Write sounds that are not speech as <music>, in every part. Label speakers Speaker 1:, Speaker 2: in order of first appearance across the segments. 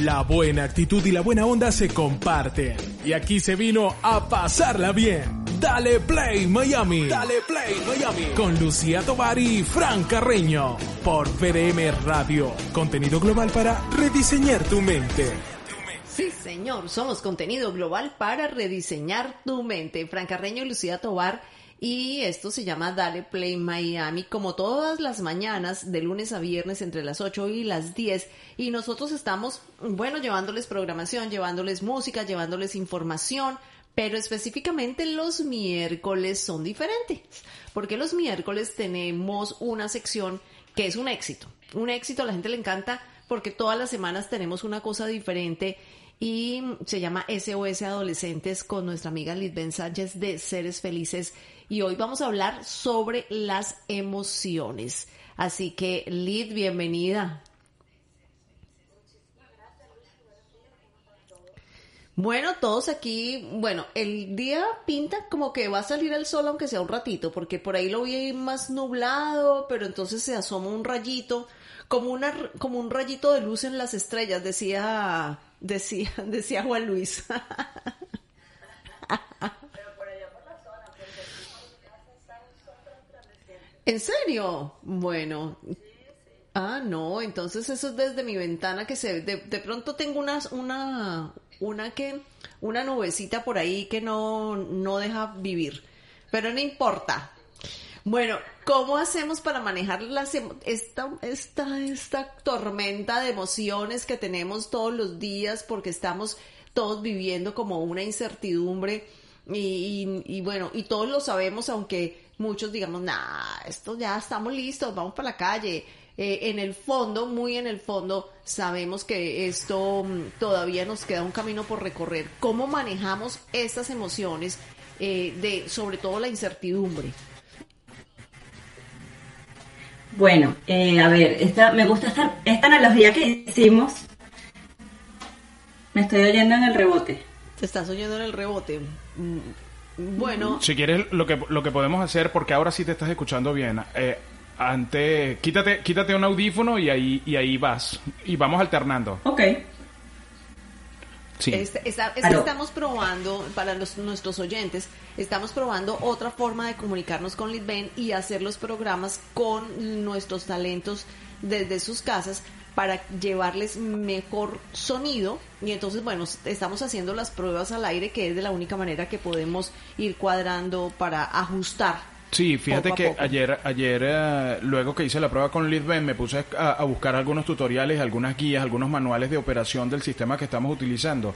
Speaker 1: La buena actitud y la buena onda se comparten. Y aquí se vino a pasarla bien. Dale Play Miami. Dale Play Miami. Con Lucía Tobar y Fran Carreño. Por PDM Radio. Contenido global para rediseñar tu mente.
Speaker 2: Sí, señor. Somos contenido global para rediseñar tu mente. Fran Carreño y Lucía Tobar y esto se llama Dale Play Miami, como todas las mañanas, de lunes a viernes, entre las 8 y las 10. Y nosotros estamos, bueno, llevándoles programación, llevándoles música, llevándoles información, pero específicamente los miércoles son diferentes, porque los miércoles tenemos una sección que es un éxito. Un éxito, a la gente le encanta porque todas las semanas tenemos una cosa diferente y se llama SOS Adolescentes con nuestra amiga Lisben Sánchez de Seres Felices y hoy vamos a hablar sobre las emociones. Así que, Lid, bienvenida. Bueno, todos aquí, bueno, el día pinta como que va a salir el sol aunque sea un ratito, porque por ahí lo vi más nublado, pero entonces se asoma un rayito, como una como un rayito de luz en las estrellas, decía decía <laughs> decía Juan Luis. <laughs> ¿En serio? Bueno. Ah, no, entonces eso es desde mi ventana que se de, de pronto tengo una una una que una nubecita por ahí que no no deja vivir. Pero no importa. Bueno, ¿cómo hacemos para manejar las esta esta esta tormenta de emociones que tenemos todos los días porque estamos todos viviendo como una incertidumbre y, y bueno, y todos lo sabemos aunque muchos digamos, nah, esto ya estamos listos, vamos para la calle. Eh, en el fondo, muy en el fondo, sabemos que esto mm, todavía nos queda un camino por recorrer. ¿Cómo manejamos estas emociones, eh, de sobre todo la incertidumbre?
Speaker 3: Bueno, eh, a ver, esta, me gusta esta, esta analogía que hicimos. Me estoy oyendo en el rebote.
Speaker 2: Te estás oyendo en el rebote. Mm, bueno.
Speaker 1: Si quieres, lo que, lo que podemos hacer, porque ahora sí te estás escuchando bien, eh, antes, quítate, quítate un audífono y ahí, y ahí vas. Y vamos alternando.
Speaker 3: Ok.
Speaker 2: Sí. Estamos probando, para los, nuestros oyentes, estamos probando otra forma de comunicarnos con Litven y hacer los programas con nuestros talentos desde sus casas para llevarles mejor sonido y entonces bueno estamos haciendo las pruebas al aire que es de la única manera que podemos ir cuadrando para ajustar
Speaker 1: Sí, fíjate que ayer, ayer eh, luego que hice la prueba con LeadBen, me puse a, buscar algunos tutoriales, algunas guías, algunos manuales de operación del sistema que estamos utilizando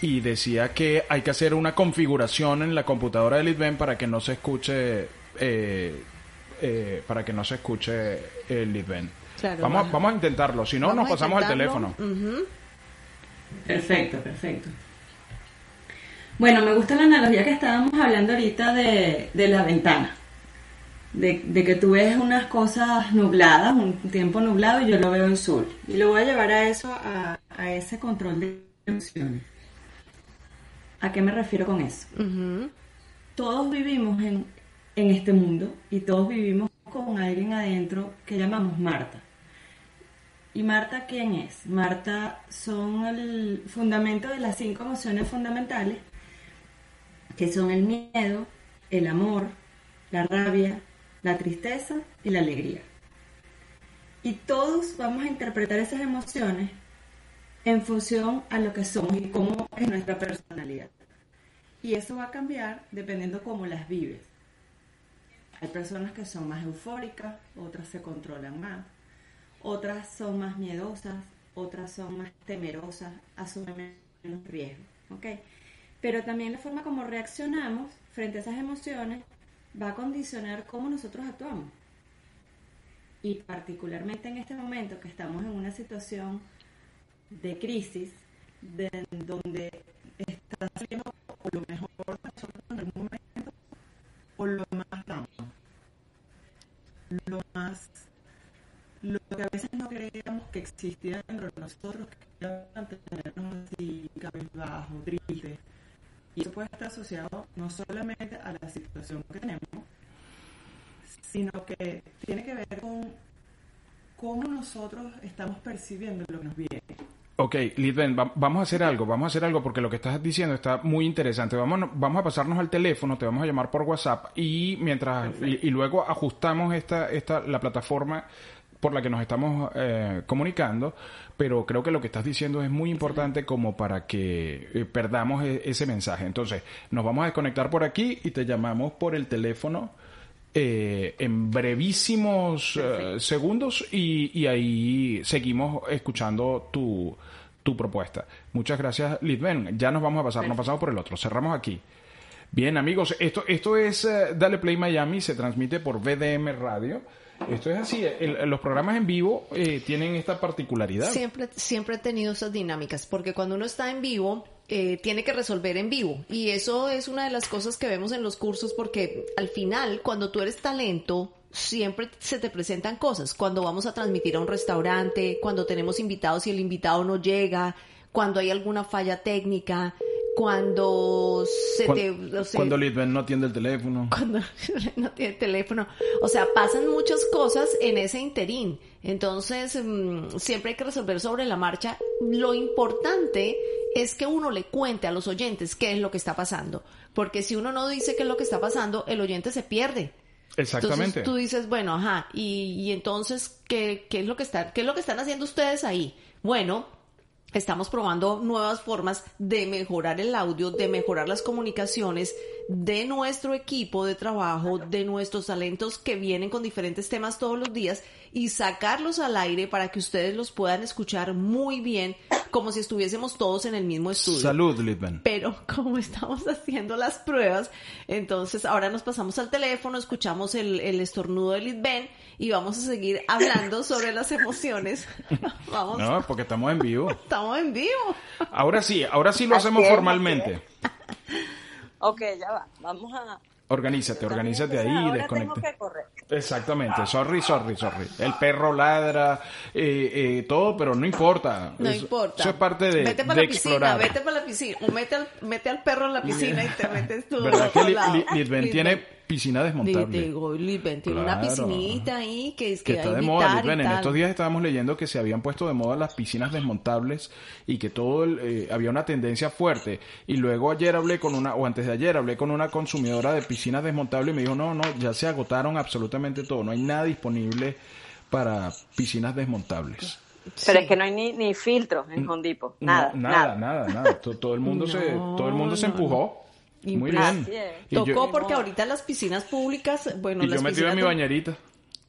Speaker 1: y decía que hay que hacer una configuración en la computadora de LeadBen para que no se escuche eh, eh, para que no se escuche el LeadBen vamos, vamos a intentarlo, si no nos pasamos al teléfono.
Speaker 3: Perfecto, perfecto. Bueno, me gusta la analogía que estábamos hablando ahorita de, la ventana. De, que tú ves unas cosas nubladas, un tiempo nublado y yo lo veo en sol. Y lo voy a llevar a eso, a, ese control de emociones. ¿A qué me refiero con eso? Todos vivimos en, en este mundo y todos vivimos con alguien adentro que llamamos Marta. ¿Y Marta quién es? Marta son el fundamento de las cinco emociones fundamentales, que son el miedo, el amor, la rabia, la tristeza y la alegría. Y todos vamos a interpretar esas emociones en función a lo que somos y cómo es nuestra personalidad. Y eso va a cambiar dependiendo cómo las vives. Hay personas que son más eufóricas, otras se controlan más otras son más miedosas, otras son más temerosas, asumen menos riesgo. ¿okay? Pero también la forma como reaccionamos frente a esas emociones va a condicionar cómo nosotros actuamos.
Speaker 4: y particularmente en este momento que estamos en una situación de crisis, de, donde está saliendo lo mejor en el momento o lo más lo más lo que a veces no creíamos que existía dentro de nosotros, que era mantenernos así, cabezbajo, triste. Y eso puede estar asociado no solamente a la situación que tenemos, sino que tiene que ver con cómo nosotros estamos percibiendo lo que nos viene.
Speaker 1: Ok, Lidben, vamos a hacer algo, vamos a hacer algo porque lo que estás diciendo está muy interesante. Vamos, vamos a pasarnos al teléfono, te vamos a llamar por WhatsApp y mientras y, luego ajustamos esta, esta la plataforma por la que nos estamos eh, comunicando, pero creo que lo que estás diciendo es muy importante como para que eh, perdamos e, ese mensaje. Entonces, nos vamos a desconectar por aquí y te llamamos por el teléfono eh, en brevísimos segundos y, ahí seguimos escuchando tu, tu propuesta. Muchas gracias, Lidben. Ya nos vamos a pasar, nos pasamos por el otro. Cerramos aquí. Bien, amigos, esto, esto es Dale Play Miami, se transmite por VDM Radio. Esto es así, los programas en vivo tienen esta particularidad.
Speaker 2: Siempre, siempre he tenido esas dinámicas, porque cuando uno está en vivo, eh, tiene que resolver en vivo. Y eso es una de las cosas que vemos en los cursos porque al final, cuando tú eres talento, siempre se te presentan cosas. Cuando vamos a transmitir a un restaurante, cuando tenemos invitados y el invitado no llega, cuando hay alguna falla técnica, cuando se
Speaker 1: te... cuando Litven no atiende el teléfono.
Speaker 2: Cuando <laughs> no tiene el teléfono. O sea, pasan muchas cosas en ese interín. Entonces, mm, siempre hay que resolver sobre la marcha. Lo importante es que uno le cuente a los oyentes qué es lo que está pasando. Porque si uno no dice qué es lo que está pasando, el oyente se pierde.
Speaker 1: Exactamente.
Speaker 2: Entonces tú dices, bueno, ajá, y, y entonces, ¿qué, ¿qué, es lo que están, ¿qué es lo que están haciendo ustedes ahí? Bueno, estamos probando nuevas formas de mejorar el audio, de mejorar las comunicaciones de nuestro equipo de trabajo, de nuestros talentos que vienen con diferentes temas todos los días y sacarlos al aire para que ustedes los puedan escuchar muy bien, como si estuviésemos todos en el mismo estudio.
Speaker 1: Salud, Litman.
Speaker 2: Pero como estamos <laughs> haciendo las pruebas, entonces ahora nos pasamos al teléfono, escuchamos el, estornudo de Litben y vamos a seguir hablando <laughs> sobre las emociones. <laughs>
Speaker 1: vamos. No, porque estamos en vivo.
Speaker 2: Estamos en vivo.
Speaker 1: Ahora sí, ahora sí lo hacemos formalmente.
Speaker 3: Ok, ya va. Vamos a,
Speaker 1: Organízate, organízate ahí, desconecta.
Speaker 3: correr.
Speaker 1: Exactamente, sorry, sorry, sorry. El perro ladra, eh, eh, todo, pero no importa.
Speaker 2: No importa.
Speaker 1: Eso es parte de,
Speaker 2: vete
Speaker 1: para
Speaker 2: la Piscina, vete para la piscina, o mete al, mete al perro en la piscina y te metes tú.
Speaker 1: ¿Verdad que Lidben tiene piscina desmontable.
Speaker 2: Digo, tiene una piscinita ahí que es
Speaker 1: que, está de moda. En estos días estábamos leyendo que se habían puesto de moda las piscinas desmontables y que todo eh, había una tendencia fuerte. Y luego ayer hablé con una, o antes de ayer hablé con una consumidora de piscinas desmontables y me dijo, no, no, ya se agotaron absolutamente todo. No hay nada disponible para piscinas desmontables.
Speaker 3: Pero es que no hay ni, ni filtros en Hondipo, nada,
Speaker 1: nada, nada, nada, Todo, el mundo se, <laughs> todo el mundo se empujó. Muy bien.
Speaker 2: Tocó porque ahorita las piscinas públicas, bueno,
Speaker 1: y yo metí en mi bañerita.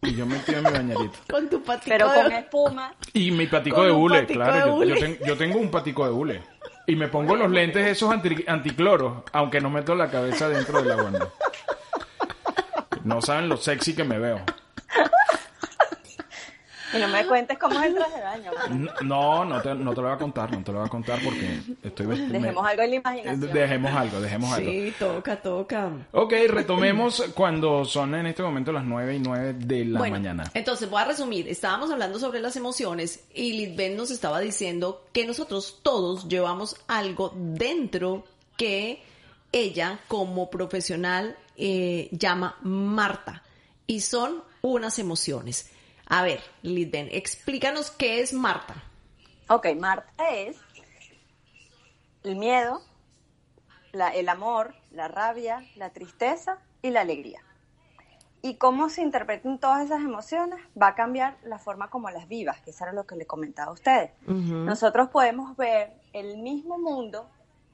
Speaker 1: Y yo metí en mi bañerita. <laughs>
Speaker 2: con tu patico
Speaker 3: Pero con espuma.
Speaker 1: Y mi patico de hule, claro. Yo, tengo, un patico de hule. Y me pongo los lentes esos anti, anticloros, aunque no meto la cabeza dentro del agua. No saben lo sexy que me veo.
Speaker 3: Y no me cuentes cómo es el traje de baño.
Speaker 1: No, no te, no te lo voy a contar, no te lo voy a contar porque estoy
Speaker 3: Dejemos algo en la imaginación.
Speaker 1: Dejemos algo, dejemos algo.
Speaker 2: Sí, toca, toca.
Speaker 1: Ok, retomemos cuando son en este momento las 9 y 9 de la mañana.
Speaker 2: Entonces, voy a resumir. Estábamos hablando sobre las emociones y Lidben nos estaba diciendo que nosotros todos llevamos algo dentro que ella, como profesional, eh, llama Marta. Y son unas emociones. A ver, Lidben, explícanos qué es Marta.
Speaker 3: Ok, Marta es el miedo, el amor, la rabia, la tristeza y la alegría. Y cómo se interpreten todas esas emociones va a cambiar la forma como las vivas, que eso era lo que le comentaba a ustedes. Nosotros podemos ver el mismo mundo,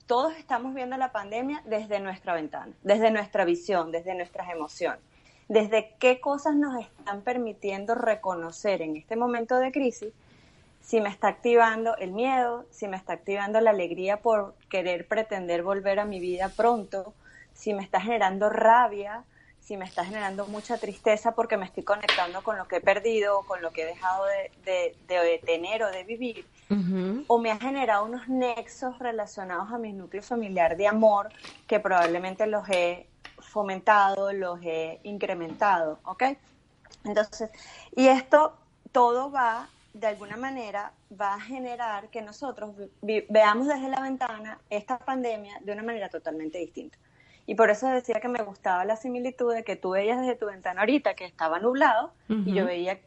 Speaker 3: todos estamos viendo la pandemia desde nuestra ventana, desde nuestra visión, desde nuestras emociones desde qué cosas nos están permitiendo reconocer en este momento de crisis si me está activando el miedo, si me está activando la alegría por querer pretender volver a mi vida pronto, si me está generando rabia, si me está generando mucha tristeza porque me estoy conectando con lo que he perdido, con lo que he dejado de, de, tener o de vivir, o me ha generado unos nexos relacionados a mi núcleo familiar de amor que probablemente los he fomentado, los he incrementado, ¿ok? Entonces, y esto todo va, de alguna manera, va a generar que nosotros veamos desde la ventana esta pandemia de una manera totalmente distinta. Y por eso decía que me gustaba la similitud de que tú veías desde tu ventana ahorita que estaba nublado y yo veía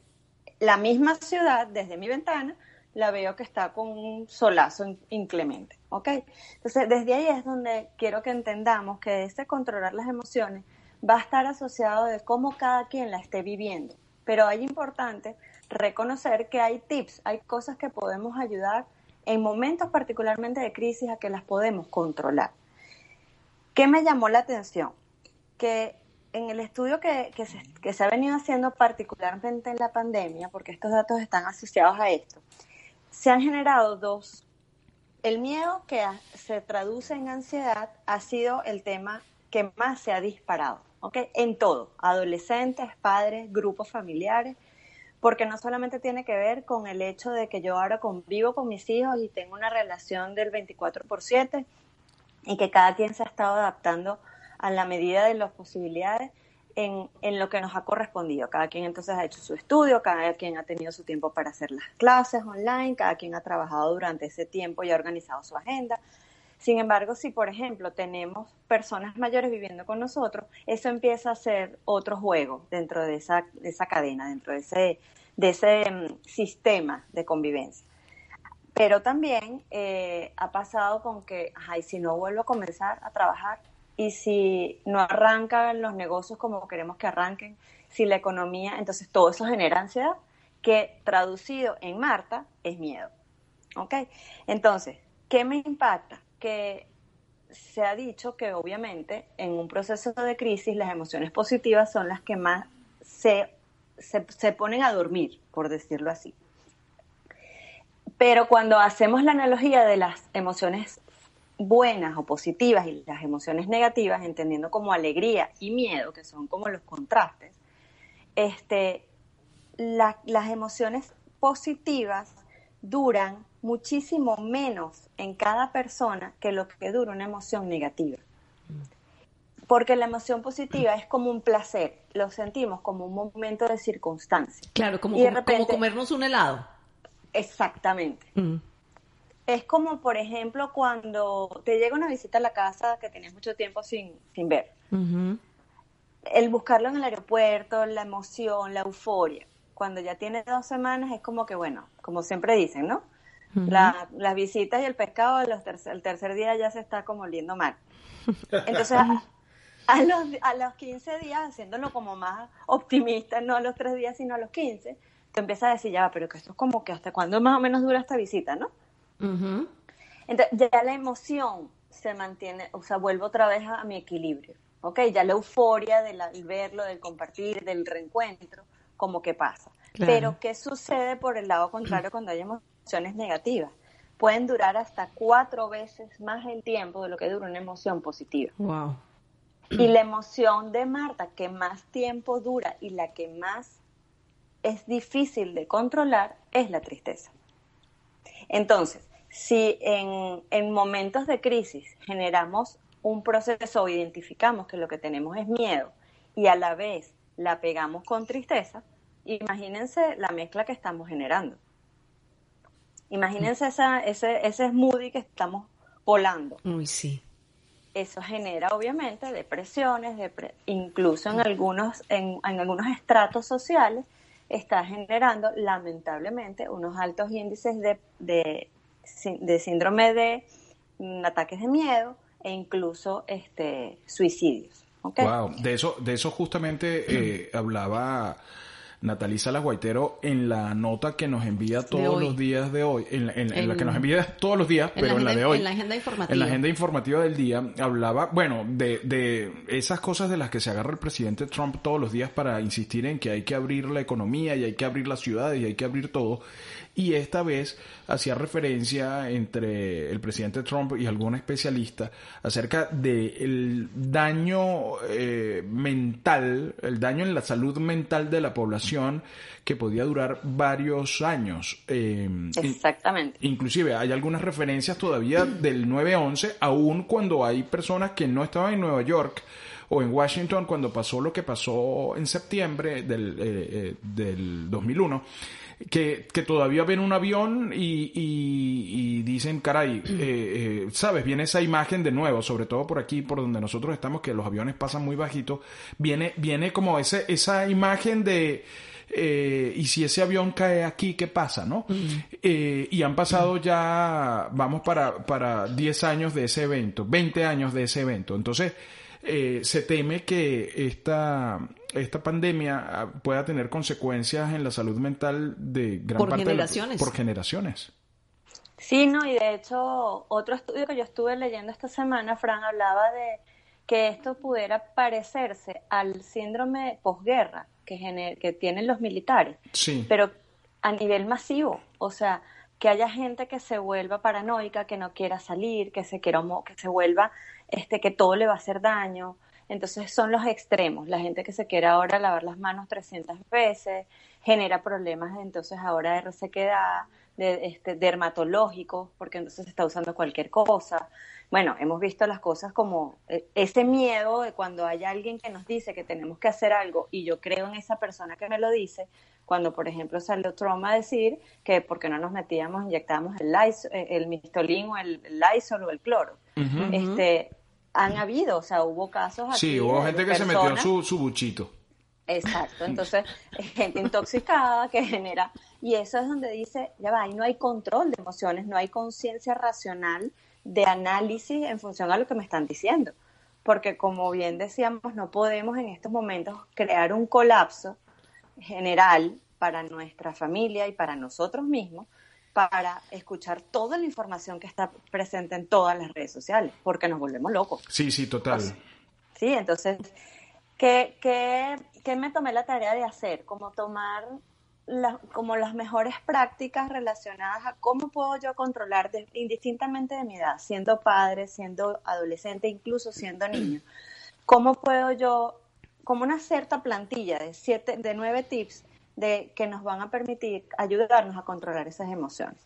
Speaker 3: la misma ciudad desde mi ventana, la veo que está con un solazo inclemente, ¿ok? Entonces, desde ahí es donde quiero que entendamos que ese controlar las emociones va a estar asociado de cómo cada quien la esté viviendo. Pero hay importante reconocer que hay tips, hay cosas que podemos ayudar en momentos particularmente de crisis a que las podemos controlar. ¿Qué me llamó la atención? Que en el estudio que, se, que se ha venido haciendo particularmente en la pandemia, porque estos datos están asociados a esto, se han generado dos. El miedo que se traduce en ansiedad ha sido el tema que más se ha disparado, ¿ok? En todo, adolescentes, padres, grupos familiares, porque no solamente tiene que ver con el hecho de que yo ahora convivo con mis hijos y tengo una relación del 24 por 7 y que cada quien se ha estado adaptando a la medida de las posibilidades, en, lo que nos ha correspondido. Cada quien entonces ha hecho su estudio, cada quien ha tenido su tiempo para hacer las clases online, cada quien ha trabajado durante ese tiempo y ha organizado su agenda. Sin embargo, si por ejemplo tenemos personas mayores viviendo con nosotros, eso empieza a ser otro juego dentro de esa, de esa cadena, dentro de ese, de ese mm, sistema de convivencia. Pero también eh, ha pasado con que, ay, si no vuelvo a comenzar a trabajar, y si no arrancan los negocios como queremos que arranquen, si la economía, entonces todo eso genera ansiedad, que traducido en Marta es miedo. ¿Ok? Entonces, ¿qué me impacta? Que se ha dicho que obviamente en un proceso de crisis las emociones positivas son las que más se, se, se ponen a dormir, por decirlo así. Pero cuando hacemos la analogía de las emociones buenas o positivas y las emociones negativas, entendiendo como alegría y miedo, que son como los contrastes, este, las emociones positivas duran muchísimo menos en cada persona que lo que dura una emoción negativa. Porque la emoción positiva es como un placer, lo sentimos como un momento de circunstancia.
Speaker 2: Claro, como, como, comernos un helado.
Speaker 3: Exactamente. Mm es como, por ejemplo, cuando te llega una visita a la casa que tenías mucho tiempo sin, sin ver. El buscarlo en el aeropuerto, la emoción, la euforia. Cuando ya tiene dos semanas es como que, bueno, como siempre dicen, ¿no? las visitas y el pescado, los el tercer día ya se está como oliendo mal. Entonces, <laughs> a, los, a los 15 días, haciéndolo como más optimista, no a los tres días, sino a los 15, te empiezas a decir, ya, pero que esto es como que hasta cuándo más o menos dura esta visita, ¿no? Entonces, ya la emoción se mantiene, o sea, vuelvo otra vez a, mi equilibrio, ¿ok? Ya la euforia del verlo, del compartir, del reencuentro, como que pasa. Pero, ¿qué sucede por el lado contrario cuando hay emociones negativas? Pueden durar hasta cuatro veces más el tiempo de lo que dura una emoción positiva.
Speaker 2: Wow.
Speaker 3: Y la emoción de Marta, que más tiempo dura y la que más es difícil de controlar, es la tristeza. Entonces, si en, momentos de crisis generamos un proceso o identificamos que lo que tenemos es miedo y a la vez la pegamos con tristeza, imagínense la mezcla que estamos generando. Imagínense esa, ese, ese smoothie que estamos volando.
Speaker 2: Uy, sí.
Speaker 3: Eso genera obviamente depresiones, incluso en algunos, en, algunos estratos sociales está generando lamentablemente unos altos índices de de síndrome de mm, ataques de miedo e incluso este, suicidios.
Speaker 1: Wow, de eso, de eso justamente eh, <clears throat> hablaba Natalisa Salas Guaitero en la nota que nos envía todos los días de hoy, en, la que nos envía todos los días, pero en la de hoy.
Speaker 2: En la agenda informativa.
Speaker 1: En la agenda informativa del día hablaba, bueno, de, de esas cosas de las que se agarra el presidente Trump todos los días para insistir en que hay que abrir la economía y hay que abrir las ciudades y hay que abrir todo. Y esta vez hacía referencia entre el presidente Trump y algún especialista acerca del daño eh, mental, el daño en la salud mental de la población que podía durar varios años.
Speaker 3: Eh, Exactamente.
Speaker 1: Inclusive hay algunas referencias todavía del 9-11, aun cuando hay personas que no estaban en Nueva York o en Washington cuando pasó lo que pasó en septiembre del, eh, del 2001 que, que todavía ven un avión y, y, dicen, caray, eh, eh, ¿sabes? Viene esa imagen de nuevo, sobre todo por aquí, por donde nosotros estamos, que los aviones pasan muy bajito, viene, viene como ese, esa imagen de... Eh, y si ese avión cae aquí, ¿qué pasa, no? Eh, y han pasado ya, vamos para, para 10 años de ese evento, 20 años de ese evento. Entonces, eh, se teme que esta, esta pandemia ah, pueda tener consecuencias en la salud mental de gran
Speaker 2: por
Speaker 1: parte
Speaker 2: generaciones.
Speaker 1: por generaciones.
Speaker 3: Sí, no, y de hecho, otro estudio que yo estuve leyendo esta semana, Fran, hablaba de que esto pudiera parecerse al síndrome posguerra que, que tienen los militares,
Speaker 1: sí.
Speaker 3: pero a nivel masivo, o sea, que haya gente que se vuelva paranoica, que no quiera salir, que se quiera que se vuelva este que todo le va a hacer daño. Entonces son los extremos, la gente que se quiere ahora lavar las manos 300 veces, genera problemas entonces ahora de resequedad, de, este, dermatológicos, porque entonces se está usando cualquier cosa. Bueno, hemos visto las cosas como eh, ese miedo de cuando hay alguien que nos dice que tenemos que hacer algo y yo creo en esa persona que me lo dice, cuando por ejemplo salió Trump a decir que porque no nos metíamos, inyectábamos el, eh, el mistolín o el, Lysol o el cloro. este, han habido, o sea, hubo casos
Speaker 1: aquí. Sí, hubo gente que se metió su, su buchito.
Speaker 3: Exacto, <laughs> entonces gente intoxicada que genera, y eso es donde dice, ya va, ahí no hay control de emociones, no hay conciencia racional de análisis en función a lo que me están diciendo, porque como bien decíamos, no podemos en estos momentos crear un colapso general para nuestra familia y para nosotros mismos, para escuchar toda la información que está presente en todas las redes sociales, porque nos volvemos locos.
Speaker 1: Sí, sí, total.
Speaker 3: sí, entonces, ¿qué, qué, qué me tomé la tarea de hacer? Como tomar como las mejores prácticas relacionadas a cómo puedo yo controlar, indistintamente de mi edad, siendo padre, siendo adolescente, incluso siendo niño, cómo puedo yo, como una cierta plantilla de, siete, de nueve tips de, que nos van a permitir ayudarnos a controlar esas emociones.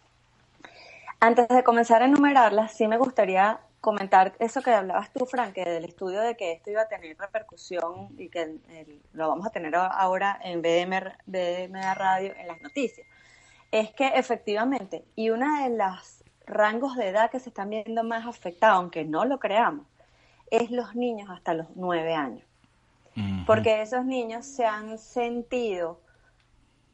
Speaker 3: Antes de comenzar a enumerarlas, sí me gustaría comentar eso que hablabas tú, Frank, del estudio de que esto iba a tener repercusión y que lo vamos a tener ahora en BDM, BDM Radio en las noticias. Es que efectivamente, y uno de los rangos de edad que se están viendo más afectados, aunque no lo creamos, es los niños hasta los nueve años. Porque esos niños se han sentido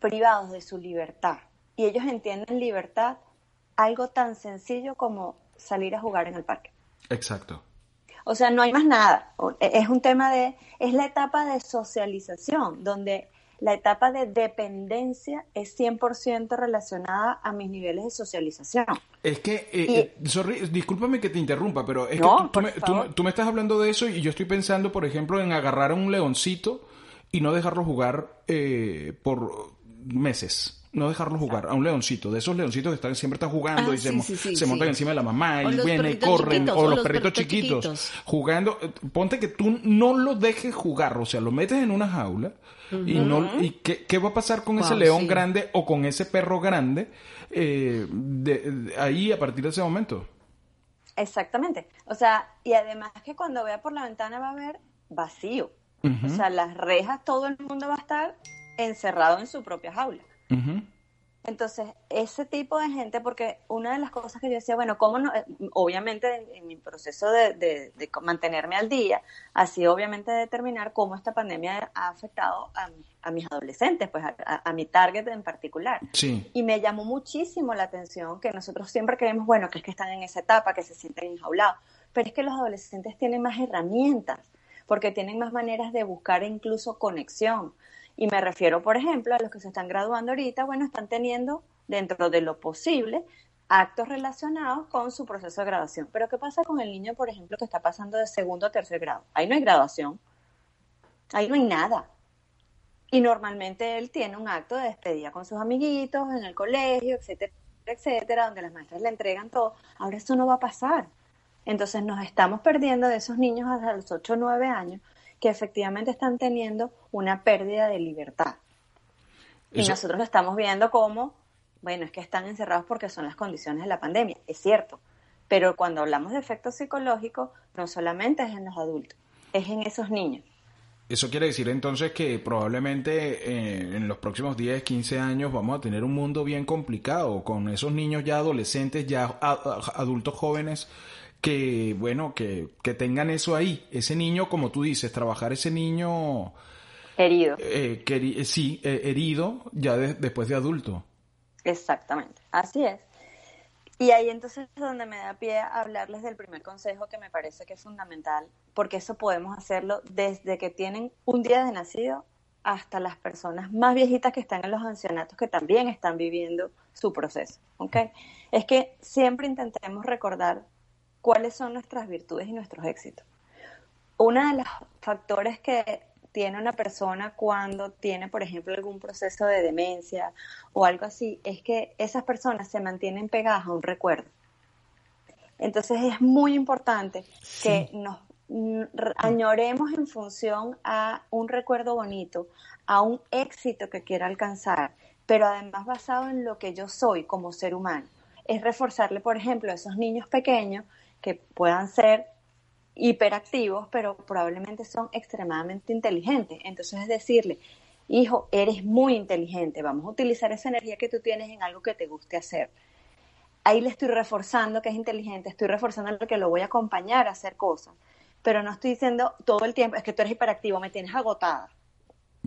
Speaker 3: privados de su libertad. Y ellos entienden libertad algo tan sencillo como salir a jugar en el parque.
Speaker 1: Exacto.
Speaker 3: O sea, no hay más nada. E, es un tema de, es la etapa de socialización, donde la etapa de dependencia es 100% relacionada a mis niveles de socialización.
Speaker 1: Es que, eh, eh discúlpame que te interrumpa, pero es que tú, me, estás hablando de eso y yo estoy pensando, por ejemplo, en agarrar a un leoncito y no dejarlo jugar eh, por meses no dejarlo jugar a un leoncito, de esos leoncitos que están, siempre están jugando ah, y se, montan encima de la mamá y vienen y corren, o, los, perritos, chiquitos, jugando. Ponte que tú no lo dejes jugar, o sea, lo metes en una jaula y no y qué, va a pasar con ese león grande o con ese perro grande eh, de, ahí a partir de ese momento.
Speaker 3: Exactamente. O sea, y además que cuando vea por la ventana va a ver vacío. O sea, las rejas, todo el mundo va a estar encerrado en su propia jaula. Entonces, ese tipo de gente, porque una de las cosas que yo decía, bueno, ¿cómo no? Eh, obviamente en, mi proceso de, mantenerme al día, ha sido obviamente determinar cómo esta pandemia ha afectado a, mis adolescentes, pues a, mi target en particular. Y me llamó muchísimo la atención que nosotros siempre creemos, bueno, que es que están en esa etapa, que se sienten enjaulados, pero es que los adolescentes tienen más herramientas, porque tienen más maneras de buscar incluso conexión y me refiero, por ejemplo, a los que se están graduando ahorita, bueno, están teniendo dentro de lo posible actos relacionados con su proceso de graduación. Pero ¿qué pasa con el niño, por ejemplo, que está pasando de segundo a tercer grado? Ahí no hay graduación. Ahí no hay nada. y normalmente él tiene un acto de despedida con sus amiguitos en el colegio, etcétera, etcétera, donde las maestras le entregan todo. Ahora eso no va a pasar. Entonces nos estamos perdiendo de esos niños hasta los 8 o 9 años que efectivamente están teniendo una pérdida de libertad. Y nosotros lo estamos viendo como, bueno, es que están encerrados porque son las condiciones de la pandemia, es cierto, pero cuando hablamos de efectos psicológicos, no solamente es en los adultos, es en esos niños.
Speaker 1: Eso quiere decir entonces que probablemente eh, en los próximos 10, 15 años vamos a tener un mundo bien complicado con esos niños ya adolescentes, ya adultos jóvenes que, bueno, que, que tengan eso ahí, ese niño, como tú dices, trabajar ese niño...
Speaker 3: Herido.
Speaker 1: Eh, que, sí, eh, herido ya después de adulto.
Speaker 3: Exactamente, así es. Y ahí entonces es donde me da pie a hablarles del primer consejo que me parece que es fundamental, porque eso podemos hacerlo desde que tienen un día de nacido hasta las personas más viejitas que están en los ancianatos que también están viviendo su proceso. ¿okay? Es que siempre intentemos recordar cuáles son nuestras virtudes y nuestros éxitos. Uno de los factores que tiene una persona cuando tiene, por ejemplo, algún proceso de demencia o algo así, es que esas personas se mantienen pegadas a un recuerdo. Entonces es muy importante que nos añoremos en función a un recuerdo bonito, a un éxito que quiera alcanzar, pero además basado en lo que yo soy como ser humano. Es reforzarle, por ejemplo, a esos niños pequeños que puedan ser hiperactivos, pero probablemente son extremadamente inteligentes. Entonces es decirle, hijo, eres muy inteligente, vamos a utilizar esa energía que tú tienes en algo que te guste hacer. Ahí le estoy reforzando que es inteligente, estoy reforzando que lo voy a acompañar a hacer cosas, pero no estoy diciendo todo el tiempo, es que tú eres hiperactivo, me tienes agotada.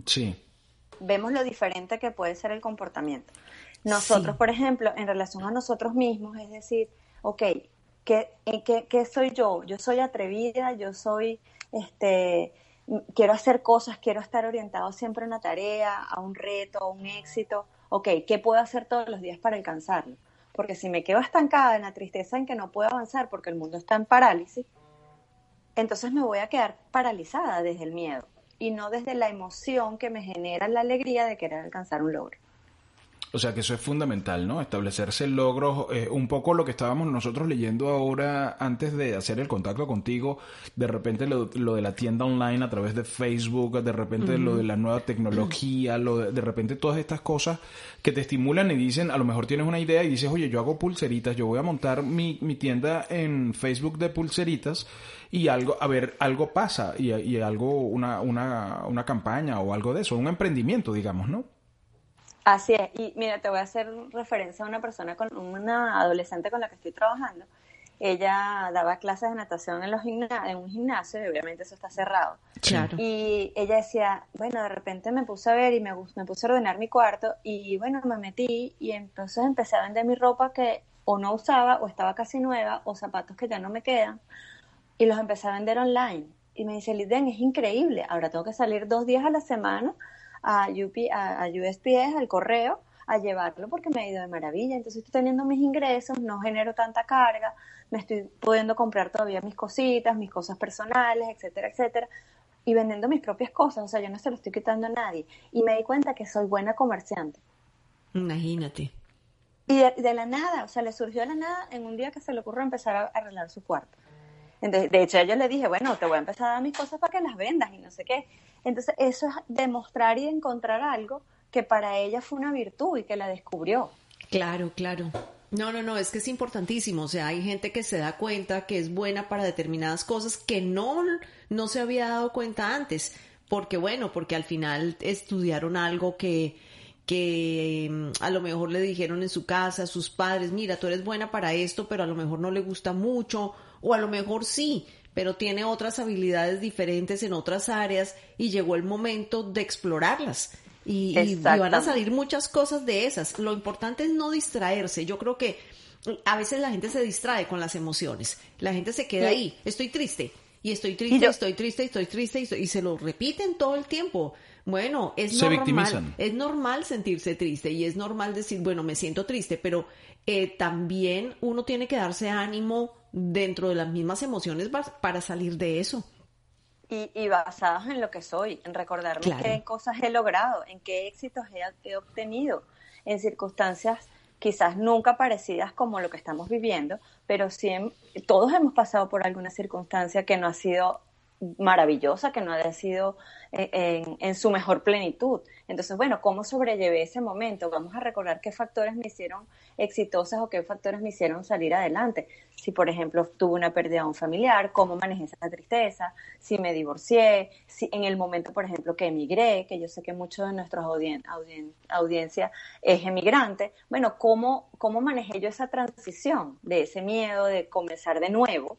Speaker 1: Sí.
Speaker 3: Vemos lo diferente que puede ser el comportamiento. Nosotros, por ejemplo, en relación a nosotros mismos, es decir, ok, ¿Qué, qué, soy yo? Yo soy atrevida, yo soy, este, quiero hacer cosas, quiero estar orientado siempre a una tarea, a un reto, a un éxito. Ok, ¿qué puedo hacer todos los días para alcanzarlo? Porque si me quedo estancada en la tristeza en que no puedo avanzar porque el mundo está en parálisis, entonces me voy a quedar paralizada desde el miedo y no desde la emoción que me genera la alegría de querer alcanzar un logro.
Speaker 1: O sea que eso es fundamental, ¿no? Establecerse logros, eh, un poco lo que estábamos nosotros leyendo ahora antes de hacer el contacto contigo, de repente lo, de la tienda online a través de Facebook, de repente lo de la nueva tecnología, lo de, de, repente todas estas cosas que te estimulan y dicen, a lo mejor tienes una idea y dices, oye, yo hago pulseritas, yo voy a montar mi, mi tienda en Facebook de pulseritas y algo, a ver, algo pasa y, y algo, una, una, una campaña o algo de eso, un emprendimiento, digamos, ¿no?
Speaker 3: Así es, y mira, te voy a hacer referencia a una persona, con una adolescente con la que estoy trabajando. Ella daba clases de natación en, los en un gimnasio y obviamente eso está cerrado. Claro. Y ella decía, bueno, de repente me puse a ver y me, me puse a ordenar mi cuarto y bueno, me metí y entonces empecé a vender mi ropa que o no usaba o estaba casi nueva o zapatos que ya no me quedan y los empecé a vender online. Y me dice, Liden, es increíble, ahora tengo que salir dos días a la semana a, a, USPS, al correo, a llevarlo porque me ha ido de maravilla. Entonces estoy teniendo mis ingresos, no genero tanta carga, me estoy pudiendo comprar todavía mis cositas, mis cosas personales, etcétera, etcétera, y vendiendo mis propias cosas. O sea, yo no se lo estoy quitando a nadie. Y me di cuenta que soy buena comerciante.
Speaker 2: Imagínate.
Speaker 3: Y de, la nada, o sea, le surgió de la nada en un día que se le ocurrió empezar a arreglar su cuarto. De hecho, yo le dije, bueno, te voy a empezar a dar mis cosas para que las vendas y no sé qué. Entonces, eso es demostrar y encontrar algo que para ella fue una virtud y que la descubrió.
Speaker 2: Claro, claro. No, no, no, es que es importantísimo. O sea, hay gente que se da cuenta que es buena para determinadas cosas que no, no se había dado cuenta antes. Porque, bueno, porque al final estudiaron algo que, que mm, a lo mejor le dijeron en su casa, sus padres, mira, tú eres buena para esto, pero a lo mejor no le gusta mucho, o a lo mejor sí, pero tiene otras habilidades diferentes en otras áreas y llegó el momento de explorarlas. Y, van a salir muchas cosas de esas. Lo importante es no distraerse. Yo creo que a veces la gente se distrae con las emociones. La gente se queda ahí. Estoy triste. Y estoy triste, estoy triste, estoy triste, y, se lo repiten todo el tiempo. Bueno, es normal, es normal sentirse triste y es normal decir, bueno, me siento triste, pero eh, también uno tiene que darse ánimo dentro de las mismas emociones para salir de eso.
Speaker 3: y, y basados en lo que soy, en recordarme qué cosas he logrado, en qué éxitos he, obtenido, en circunstancias quizás nunca parecidas como lo que estamos viviendo, pero sí todos hemos pasado por alguna circunstancia que no ha sido maravillosa, que no ha sido eh, en, su mejor plenitud. Entonces, bueno, ¿cómo sobrellevé ese momento? Vamos a recordar qué factores me hicieron exitosas o qué factores me hicieron salir adelante. Si, por ejemplo, tuve una pérdida de un familiar, cómo manejé esa tristeza, si me divorcié, si en el momento, por ejemplo, que emigré, que yo sé que muchos de nuestros audiencia es emigrante, bueno, ¿cómo, ¿cómo manejé yo esa transición de ese miedo de comenzar de nuevo?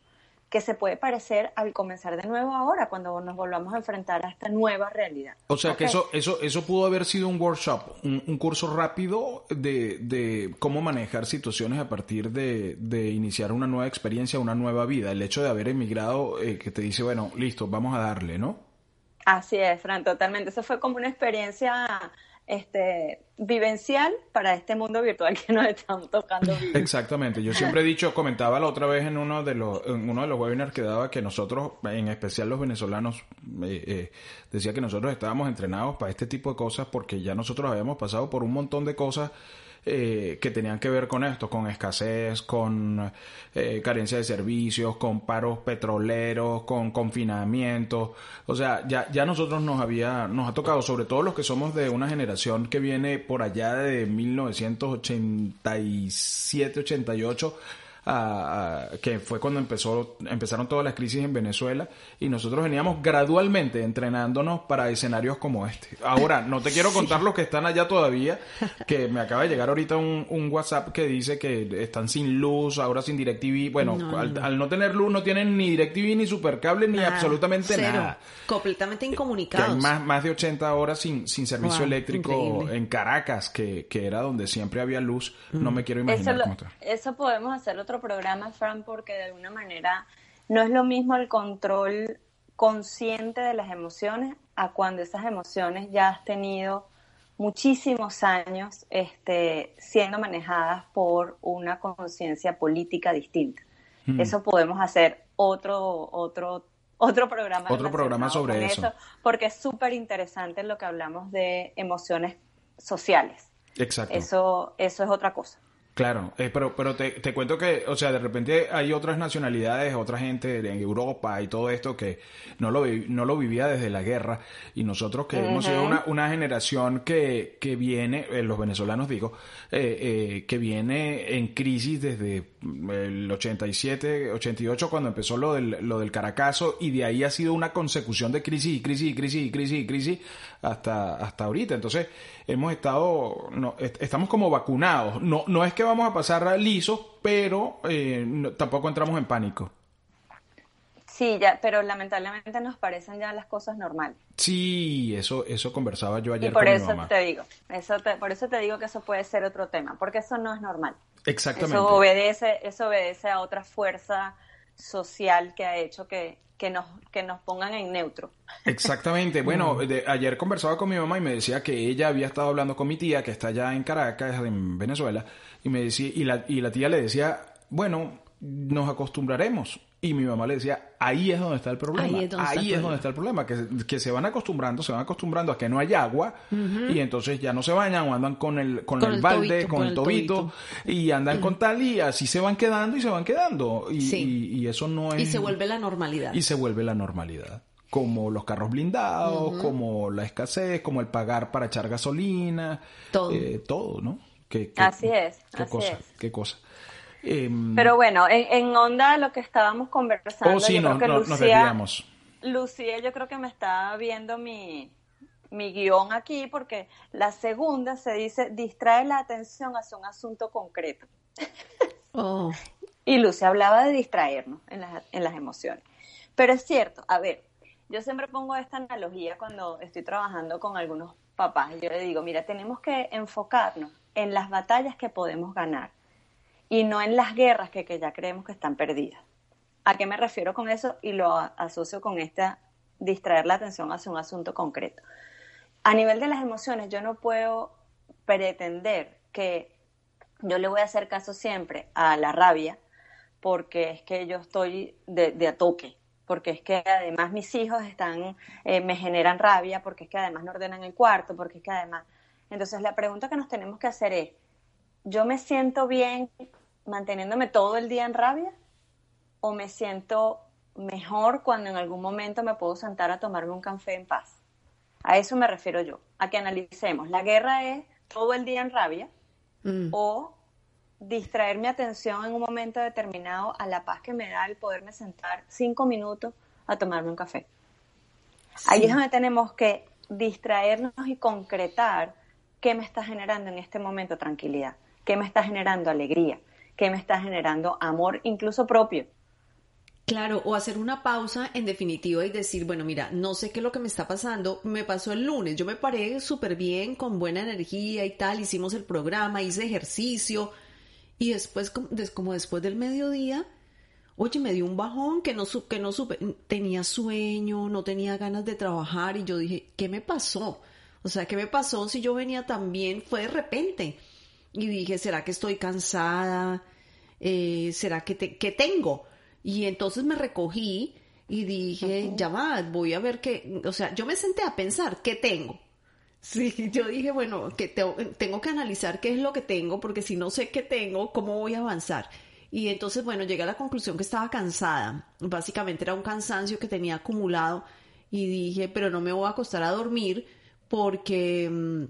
Speaker 3: Que se puede parecer al comenzar de nuevo ahora, cuando nos volvamos a enfrentar a esta nueva realidad.
Speaker 1: O sea que eso, eso, eso pudo haber sido un workshop, un, curso rápido de, de, cómo manejar situaciones a partir de, de, iniciar una nueva experiencia, una nueva vida. El hecho de haber emigrado eh, que te dice, bueno, listo, vamos a darle, ¿no?
Speaker 3: Así es, Fran, totalmente. Eso fue como una experiencia este, vivencial para este mundo virtual que nos estamos tocando
Speaker 1: Exactamente. Yo siempre he dicho, comentaba la otra vez en uno de los, en uno de los webinars que daba que nosotros, en especial los venezolanos, eh, eh, decía que nosotros estábamos entrenados para este tipo de cosas porque ya nosotros habíamos pasado por un montón de cosas eh, que tenían que ver con esto, con escasez, con eh, carencia de servicios, con paros petroleros, con confinamiento. O sea, ya, ya nosotros nos había, nos ha tocado, sobre todo los que somos de una generación que viene por allá de 1987, 88, que fue cuando empezó, empezaron todas las crisis en Venezuela y nosotros veníamos gradualmente entrenándonos para escenarios como este. Ahora, no te quiero contar los que están allá todavía, que me acaba de llegar ahorita un, un WhatsApp que dice que están sin luz, ahora sin DirecTV. Bueno, al, no. tener luz no tienen ni DirecTV ni Supercable ni absolutamente nada.
Speaker 2: Completamente incomunicados.
Speaker 1: hay más, más de 80 horas sin, sin servicio eléctrico en Caracas, que, que, era donde siempre había luz. No me quiero imaginar cómo está.
Speaker 3: Eso podemos hacer otro programa, Fran, porque de alguna manera no es lo mismo el control consciente de las emociones a cuando esas emociones ya has tenido muchísimos años este, siendo manejadas por una conciencia política distinta. Mm. Eso podemos hacer otro, otro, otro programa.
Speaker 1: Otro programa sobre eso.
Speaker 3: Porque es súper interesante lo que hablamos de emociones sociales.
Speaker 1: Exacto.
Speaker 3: Eso, eso es otra cosa.
Speaker 1: Claro, eh, pero, pero te, te, cuento que, o sea, de repente hay otras nacionalidades, otra gente en Europa y todo esto que no lo, no lo vivía desde la guerra y nosotros que hemos sido una, una generación que, que viene, eh, los venezolanos digo, eh, que viene en crisis desde el 87, 88 cuando empezó lo del, lo del Caracazo y de ahí ha sido una consecución de crisis y crisis y crisis y crisis y crisis hasta, hasta ahorita. Entonces, hemos estado, no, estamos como vacunados. No, no es que vamos a pasar lisos, pero eh, tampoco entramos en pánico.
Speaker 3: Sí, ya, pero lamentablemente nos parecen ya las cosas normales.
Speaker 1: Sí, eso, eso conversaba yo ayer
Speaker 3: y por
Speaker 1: con
Speaker 3: eso
Speaker 1: mi mamá.
Speaker 3: te digo, eso por eso te digo que eso puede ser otro tema, porque eso no es normal.
Speaker 1: Exactamente.
Speaker 3: Eso obedece, eso obedece a otra fuerza social que ha hecho que, que nos, que nos pongan en neutro.
Speaker 1: Exactamente. Bueno, ayer conversaba con mi mamá y me decía que ella había estado hablando con mi tía, que está allá en Caracas, en Venezuela, y me decía, y la, y la tía le decía, bueno, nos acostumbraremos. Y mi mamá le decía, ahí es donde está el problema. Ahí es donde, está, el problema, que, que, se van acostumbrando, se van acostumbrando a que no hay agua y entonces ya no se bañan o andan con el, con, el, balde, con, el tobito, y andan con tal y así se van quedando y se van quedando. Y, y, eso no es...
Speaker 2: Y se vuelve la normalidad.
Speaker 1: Y se vuelve la normalidad. Como los carros blindados, como la escasez, como el pagar para echar gasolina. Todo. Eh, todo, ¿no?
Speaker 3: así es.
Speaker 1: Qué
Speaker 3: así
Speaker 1: cosa,
Speaker 3: es.
Speaker 1: qué cosa.
Speaker 3: Em, Pero bueno, en, onda lo que estábamos conversando,
Speaker 1: oh, yo creo que Lucía,
Speaker 3: Lucía, yo creo que me está viendo mi, mi guion aquí porque la segunda se dice distrae la atención hacia un asunto concreto. Oh. <laughs> y Lucía hablaba de distraernos en las, en las emociones. Pero es cierto, a ver, yo siempre pongo esta analogía cuando estoy trabajando con algunos papás. Yo le digo, mira, tenemos que enfocarnos en las batallas que podemos ganar y no en las guerras que, ya creemos que están perdidas. ¿A qué me refiero con eso? Y lo asocio con esta distraer la atención hacia un asunto concreto. A nivel de las emociones, yo no puedo pretender que yo le voy a hacer caso siempre a la rabia porque es que yo estoy de, a toque. porque es que además mis hijos están, eh, me generan rabia, porque es que además no ordenan el cuarto, porque es que además... Entonces la pregunta que nos tenemos que hacer es, ¿yo me siento bien manteniéndome todo el día en rabia? ¿O me siento mejor cuando en algún momento me puedo sentar a tomarme un café en paz? A eso me refiero yo, a que analicemos. La guerra es todo el día en rabia mm. o distraer mi atención en un momento determinado a la paz que me da el poderme sentar cinco minutos a tomarme un café. Ahí es donde tenemos que distraernos y concretar qué me está generando en este momento tranquilidad, qué me está generando alegría, qué me está generando amor incluso propio.
Speaker 2: Claro, o hacer una pausa en definitiva y decir, bueno, mira, no sé qué es lo que me está pasando, me pasó el lunes, yo me paré súper bien, con buena energía y tal, hicimos el programa, hice ejercicio, y después, como después del mediodía, oye, me dio un bajón que no, que no supe, tenía sueño, no tenía ganas de trabajar y yo dije, ¿qué me pasó? O sea, ¿qué me pasó si yo venía tan bien? Fue de repente. Y dije, ¿será que estoy cansada? Eh, ¿Será que, te, que tengo? Y entonces me recogí y dije, ya va, voy a ver qué, o sea, yo me senté a pensar, ¿qué tengo? Sí, <laughs> yo dije, bueno, que tengo que analizar qué es lo que tengo, porque si no sé qué tengo, ¿cómo voy a avanzar? Y entonces, bueno, llegué a la conclusión que estaba cansada. Básicamente era un cansancio que tenía acumulado y dije, pero no me voy a acostar a dormir porque mm,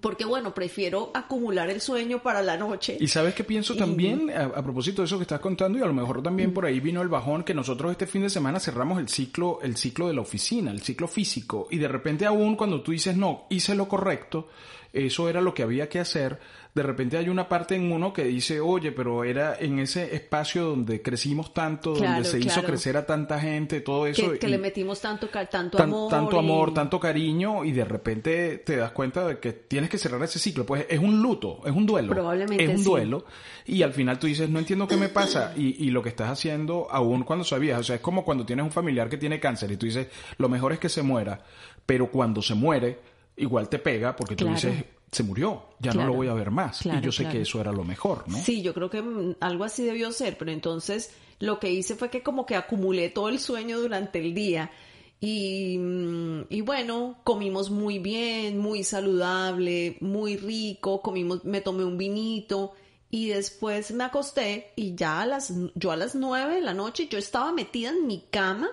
Speaker 2: porque bueno, prefiero acumular el sueño para la noche.
Speaker 1: Y sabes qué pienso también, a, propósito de eso que estás contando, y a lo mejor también por ahí vino el bajón, que nosotros este fin de semana cerramos el ciclo, el ciclo de la oficina, el ciclo físico, y de repente aún cuando tú dices, no, hice lo correcto, eso era lo que había que hacer, de repente hay una parte en uno que dice, oye, pero era en ese espacio donde crecimos tanto, donde se hizo crecer a tanta gente, todo eso.
Speaker 2: Que, le metimos tanto, tanto amor.
Speaker 1: Tanto amor, tanto cariño, y de repente te das cuenta de que tienes que cerrar ese ciclo. Pues es un luto, es un duelo.
Speaker 2: Probablemente.
Speaker 1: Es un duelo. Y al final tú dices, no entiendo qué me pasa. Y, y lo que estás haciendo, aún cuando sabías, o sea, es como cuando tienes un familiar que tiene cáncer y tú dices, lo mejor es que se muera, pero cuando se muere, igual te pega porque tú dices, se murió, ya no lo voy a ver más. y yo sé que eso era lo mejor, ¿no?
Speaker 2: Sí, yo creo que mm, algo así debió ser, pero entonces lo que hice fue que como que acumulé todo el sueño durante el día. Y, mm, y bueno, comimos muy bien, muy saludable, muy rico, comimos, me tomé un vinito y después me acosté y ya a las, yo a las nueve de la noche yo estaba metida en mi cama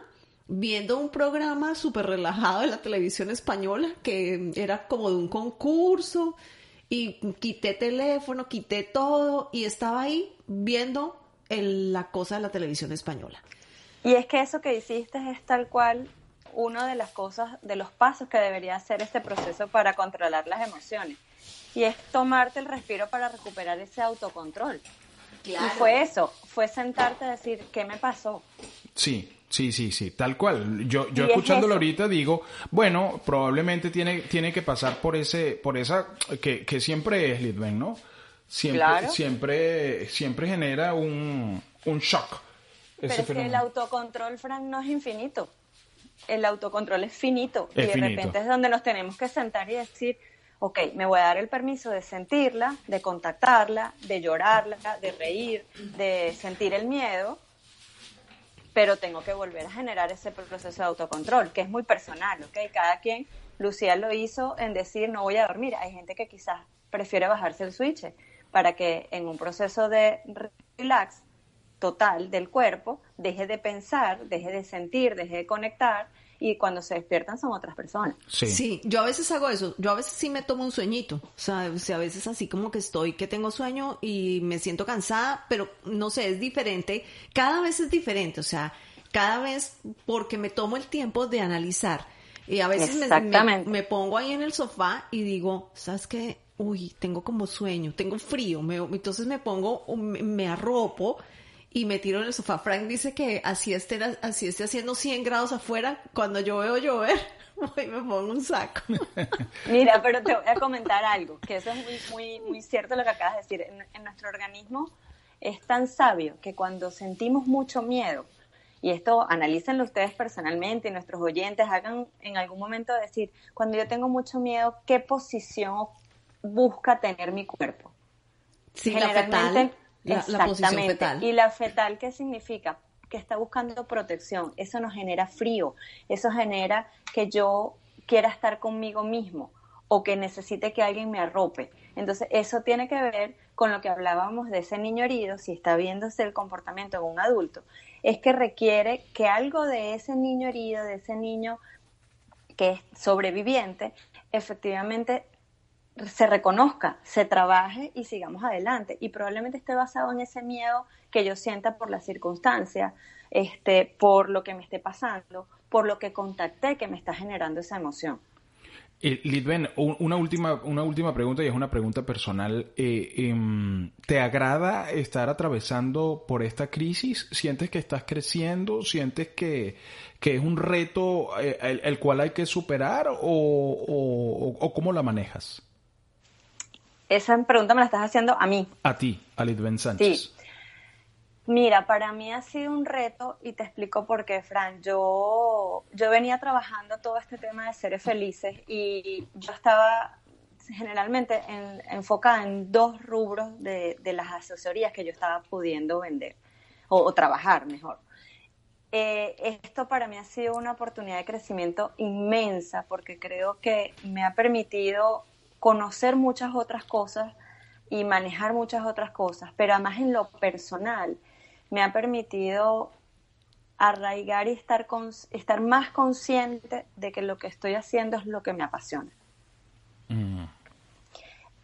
Speaker 2: viendo un programa súper relajado de la televisión española que era como de un concurso y quité teléfono, quité todo y estaba ahí viendo la cosa de la televisión española.
Speaker 3: Y es que eso que hiciste es tal cual una de las cosas, de los pasos que debería hacer este proceso para controlar las emociones. Y es tomarte el respiro para recuperar ese autocontrol. Y fue eso, fue sentarte a decir, ¿qué me pasó?
Speaker 1: Sí, Sí, sí, sí, tal cual. Yo, yo escuchándolo ahorita digo, bueno, probablemente tiene, tiene que pasar por ese, por esa, que, que siempre es Litven, ¿no? Siempre, siempre, siempre genera un, un shock.
Speaker 3: Pero es que el autocontrol, Frank, no es infinito. El autocontrol es finito. y de repente es donde nos tenemos que sentar y decir, ok, me voy a dar el permiso de sentirla, de contactarla, de llorarla, de reír, de sentir el miedo pero tengo que volver a generar ese proceso de autocontrol, que es muy personal, ¿ok? Cada quien, Lucía lo hizo en decir no voy a dormir. Hay gente que quizás prefiere bajarse el switch para que en un proceso de relax total del cuerpo deje de pensar, deje de sentir, deje de conectar y cuando se despiertan son otras personas.
Speaker 2: Sí. yo a veces hago eso, yo a veces sí me tomo un sueñito, o sea, a veces así como que estoy, que tengo sueño y me siento cansada, pero no sé, es diferente, cada vez es diferente, o sea, cada vez porque me tomo el tiempo de analizar. Y a veces me, me, pongo ahí en el sofá y digo, ¿sabes qué? Uy, tengo como sueño, tengo frío, me, entonces me pongo, me arropo y me tiro en el sofá. Frank dice que así esté, así esté haciendo 100 grados afuera, cuando yo veo llover, <laughs> voy me pongo un saco. <laughs>
Speaker 3: Mira, pero te voy a comentar algo, que eso es muy, muy, muy cierto lo que acabas de decir. En, nuestro organismo es tan sabio que cuando sentimos mucho miedo, y esto analícenlo ustedes personalmente y nuestros oyentes hagan en algún momento decir, cuando yo tengo mucho miedo, ¿qué posición busca tener mi cuerpo?
Speaker 2: Sí, Generalmente, la,
Speaker 3: Exactamente. fetal. ¿Y la fetal qué significa? que está buscando protección. Eso nos genera frío, eso genera que yo quiera estar conmigo mismo o que necesite que alguien me arrope. Entonces, eso tiene que ver con lo que hablábamos de ese niño herido, si está viéndose el comportamiento de un adulto, es que requiere que algo de ese niño herido, de ese niño que es sobreviviente, efectivamente se reconozca, se trabaje y sigamos adelante. Y probablemente esté basado en ese miedo que yo sienta por la circunstancia, este, por lo que me esté pasando, por lo que contacté que me está generando esa emoción.
Speaker 1: Eh, Lidben, una última, una última pregunta y es una pregunta personal. Eh, em, ¿Te agrada estar atravesando por esta crisis? ¿Sientes que estás creciendo? ¿Sientes que, es un reto eh, el, cual hay que superar o, o, cómo la manejas?
Speaker 3: Esa pregunta me la estás haciendo a mí.
Speaker 1: A ti, a Lidben Sánchez.
Speaker 3: Sí. Mira, para mí ha sido un reto y te explico por qué, Fran. Yo, yo venía trabajando todo este tema de seres felices y yo estaba generalmente enfocada en dos rubros de, las asesorías que yo estaba pudiendo vender o, trabajar mejor. Eh, esto para mí ha sido una oportunidad de crecimiento inmensa porque creo que me ha permitido conocer muchas otras cosas y manejar muchas otras cosas, pero además en lo personal me ha permitido arraigar y estar, estar más consciente de que lo que estoy haciendo es lo que me apasiona. Mm.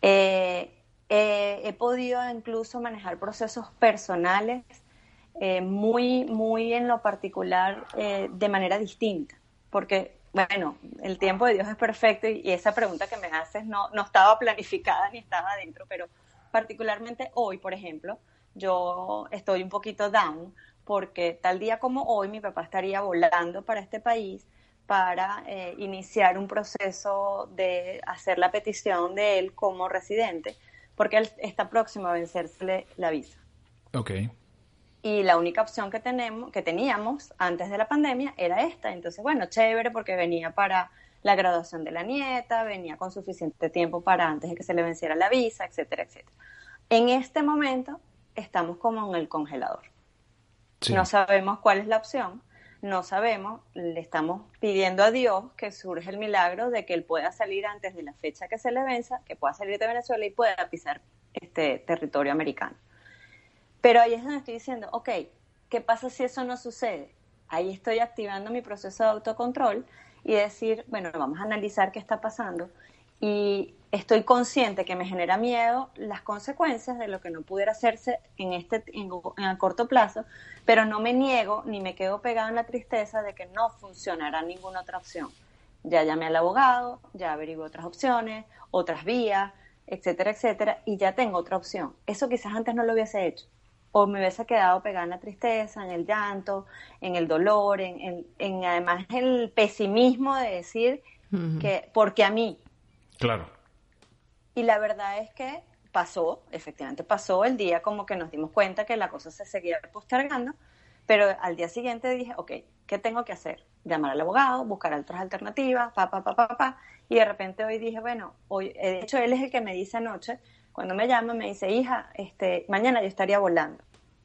Speaker 3: Eh, eh, he podido incluso manejar procesos personales eh, muy, muy en lo particular de manera distinta, porque, bueno, el tiempo de Dios es perfecto y, esa pregunta que me haces no, no estaba planificada ni estaba adentro, pero particularmente hoy, por ejemplo, yo estoy un poquito down porque tal día como hoy mi papá estaría volando para este país para eh, iniciar un proceso de hacer la petición de él como residente, porque él está próximo a vencerse la visa.
Speaker 1: Ok.
Speaker 3: Y la única opción que, tenemos, que teníamos antes de la pandemia era esta. Entonces, bueno, chévere porque venía para la graduación de la nieta, venía con suficiente tiempo para antes de que se le venciera la visa, etcétera, etcétera. En este momento estamos como en el congelador. No sabemos cuál es la opción, no sabemos, le estamos pidiendo a Dios que surge el milagro de que él pueda salir antes de la fecha que se le venza, que pueda salir de Venezuela y pueda pisar este territorio americano. Pero ahí es donde estoy diciendo, ok, ¿qué pasa si eso no sucede? Ahí estoy activando mi proceso de autocontrol y decir, bueno, vamos a analizar qué está pasando y estoy consciente que me genera miedo las consecuencias de lo que no pudiera hacerse en este en, el corto plazo, pero no me niego ni me quedo pegado en la tristeza de que no funcionará ninguna otra opción. Ya llamé al abogado, ya averigué otras opciones, otras vías, etcétera, etcétera, y ya tengo otra opción. Eso quizás antes no lo hubiese hecho. O me hubiese quedado pegada en la tristeza, en el llanto, en el dolor, en, en, además el pesimismo de decir que porque a mí.
Speaker 1: Claro
Speaker 3: y la verdad es que pasó, efectivamente pasó el día como que nos dimos cuenta que la cosa se seguía postergando, pero al día siguiente dije, ok, ¿qué tengo que hacer? Llamar al abogado, buscar otras alternativas, pa, pa, pa, pa, pa. Y de repente hoy dije, bueno, hoy, de hecho él es el que me dice anoche, cuando me llama, me dice, hija, este, mañana yo estaría volando.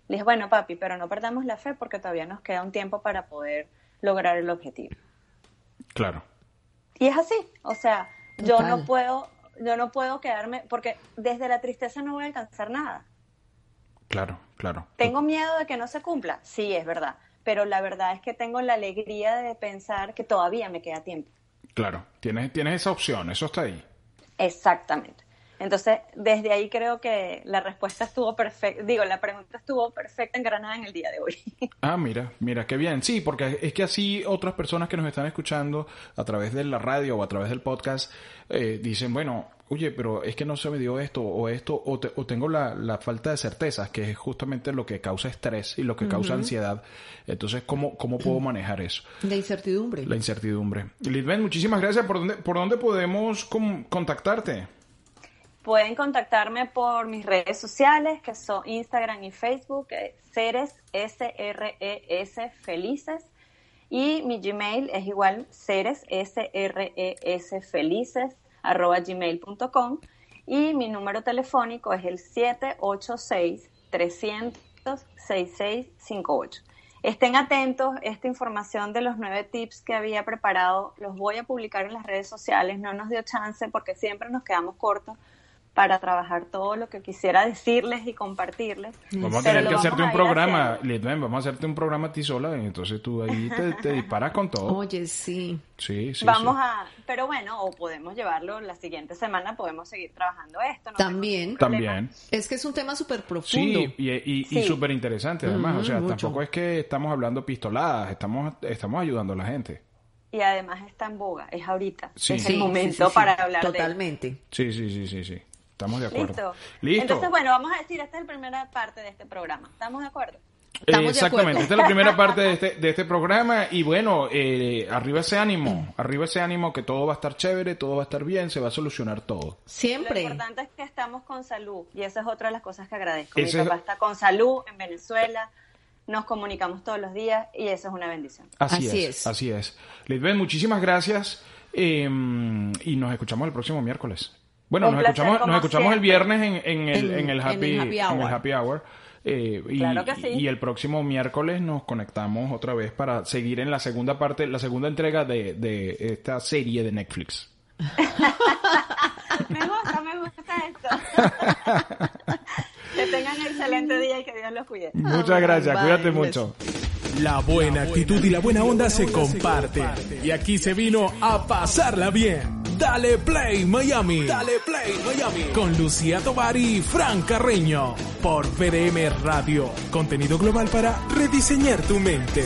Speaker 3: Le dije, bueno, papi, pero no perdamos la fe porque todavía nos queda un tiempo para poder lograr el objetivo.
Speaker 1: Claro.
Speaker 3: Y es así, o sea, yo no puedo yo no puedo quedarme, porque desde la tristeza no voy a alcanzar nada.
Speaker 1: Claro, claro.
Speaker 3: ¿Tengo miedo de que no se cumpla? Sí, es verdad. Pero la verdad es que tengo la alegría de pensar que todavía me queda tiempo.
Speaker 1: Claro, tienes, tienes esa opción, eso está ahí.
Speaker 3: Exactamente. Entonces, desde ahí creo que la respuesta estuvo perfecta, digo, la pregunta estuvo perfecta en Granada en el día de hoy. <laughs>
Speaker 1: Ah, mira, mira, qué bien. Sí, porque es que así otras personas que nos están escuchando a través de la radio o a través del podcast eh, dicen, bueno, oye, pero es que no se me dio esto o esto, o, tengo la, falta de certezas, que es justamente lo que causa estrés y lo que causa ansiedad. Entonces, ¿cómo, ¿cómo puedo manejar eso?
Speaker 2: La incertidumbre.
Speaker 1: La incertidumbre. Lidben, muchísimas gracias. ¿Por dónde, por dónde podemos contactarte?
Speaker 3: Pueden contactarme por mis redes sociales, que son Instagram y Facebook, Ceres, S-R-E-S, Felices. Y mi Gmail es igual, Ceres, S-R-E-S, Felices, arroba gmail.com. Y mi número telefónico es el 786-300-6658. Estén atentos, esta información de los nueve tips que había preparado los voy a publicar en las redes sociales, no nos dio chance porque siempre nos quedamos cortos para trabajar todo lo que quisiera decirles y compartirles.
Speaker 1: Vamos a tener que hacerte un programa, Lidben, vamos a hacerte un programa a ti sola, y entonces tú ahí te, disparas con todo.
Speaker 2: Oye, sí.
Speaker 1: Sí, sí.
Speaker 3: Vamos a, pero bueno, o podemos llevarlo la siguiente semana, podemos seguir trabajando esto.
Speaker 2: También.
Speaker 1: También.
Speaker 2: Es que es un tema súper profundo.
Speaker 1: Sí, y, y, súper interesante además. o sea, tampoco es que estamos hablando pistoladas, estamos, estamos ayudando a la gente
Speaker 3: y además está en boga, es ahorita, es el momento para hablar
Speaker 2: Totalmente.
Speaker 3: de
Speaker 1: Sí, sí, sí, sí, sí. Estamos de acuerdo.
Speaker 3: Listo.
Speaker 1: Listo.
Speaker 3: Entonces, bueno, vamos a decir, esta es la primera parte de este programa. ¿Estamos de acuerdo?
Speaker 1: Exactamente, esta es la primera <laughs> parte de este, de este programa y bueno, eh, arriba ese ánimo, arriba ese ánimo que todo va a estar chévere, todo va a estar bien, se va a solucionar todo.
Speaker 2: Siempre.
Speaker 3: Lo importante es que estamos con salud y esa es otra de las cosas que agradezco. Mi papá está con salud en Venezuela, nos comunicamos todos los días y eso es una bendición.
Speaker 1: Así, es, así es. Lisbeth, muchísimas gracias eh, y nos escuchamos el próximo miércoles. Bueno, nos escuchamos, nos escuchamos el viernes en, en, el, en, el, happy, en el happy hour. Eh, y, y, el próximo miércoles nos conectamos otra vez para seguir en la segunda parte, la segunda entrega de, de esta serie de Netflix. <laughs>
Speaker 3: me gusta, me gusta esto. <laughs> que tengan un excelente día y que Dios los cuide.
Speaker 1: Muchas gracias, cuídate mucho.
Speaker 5: La buena actitud y la buena onda se comparten. Y aquí se vino a pasarla bien. Dale Play Miami. Dale Play Miami. Con Lucía Tobar y Fran Carreño. Por PDM Radio. Contenido global para rediseñar tu mente.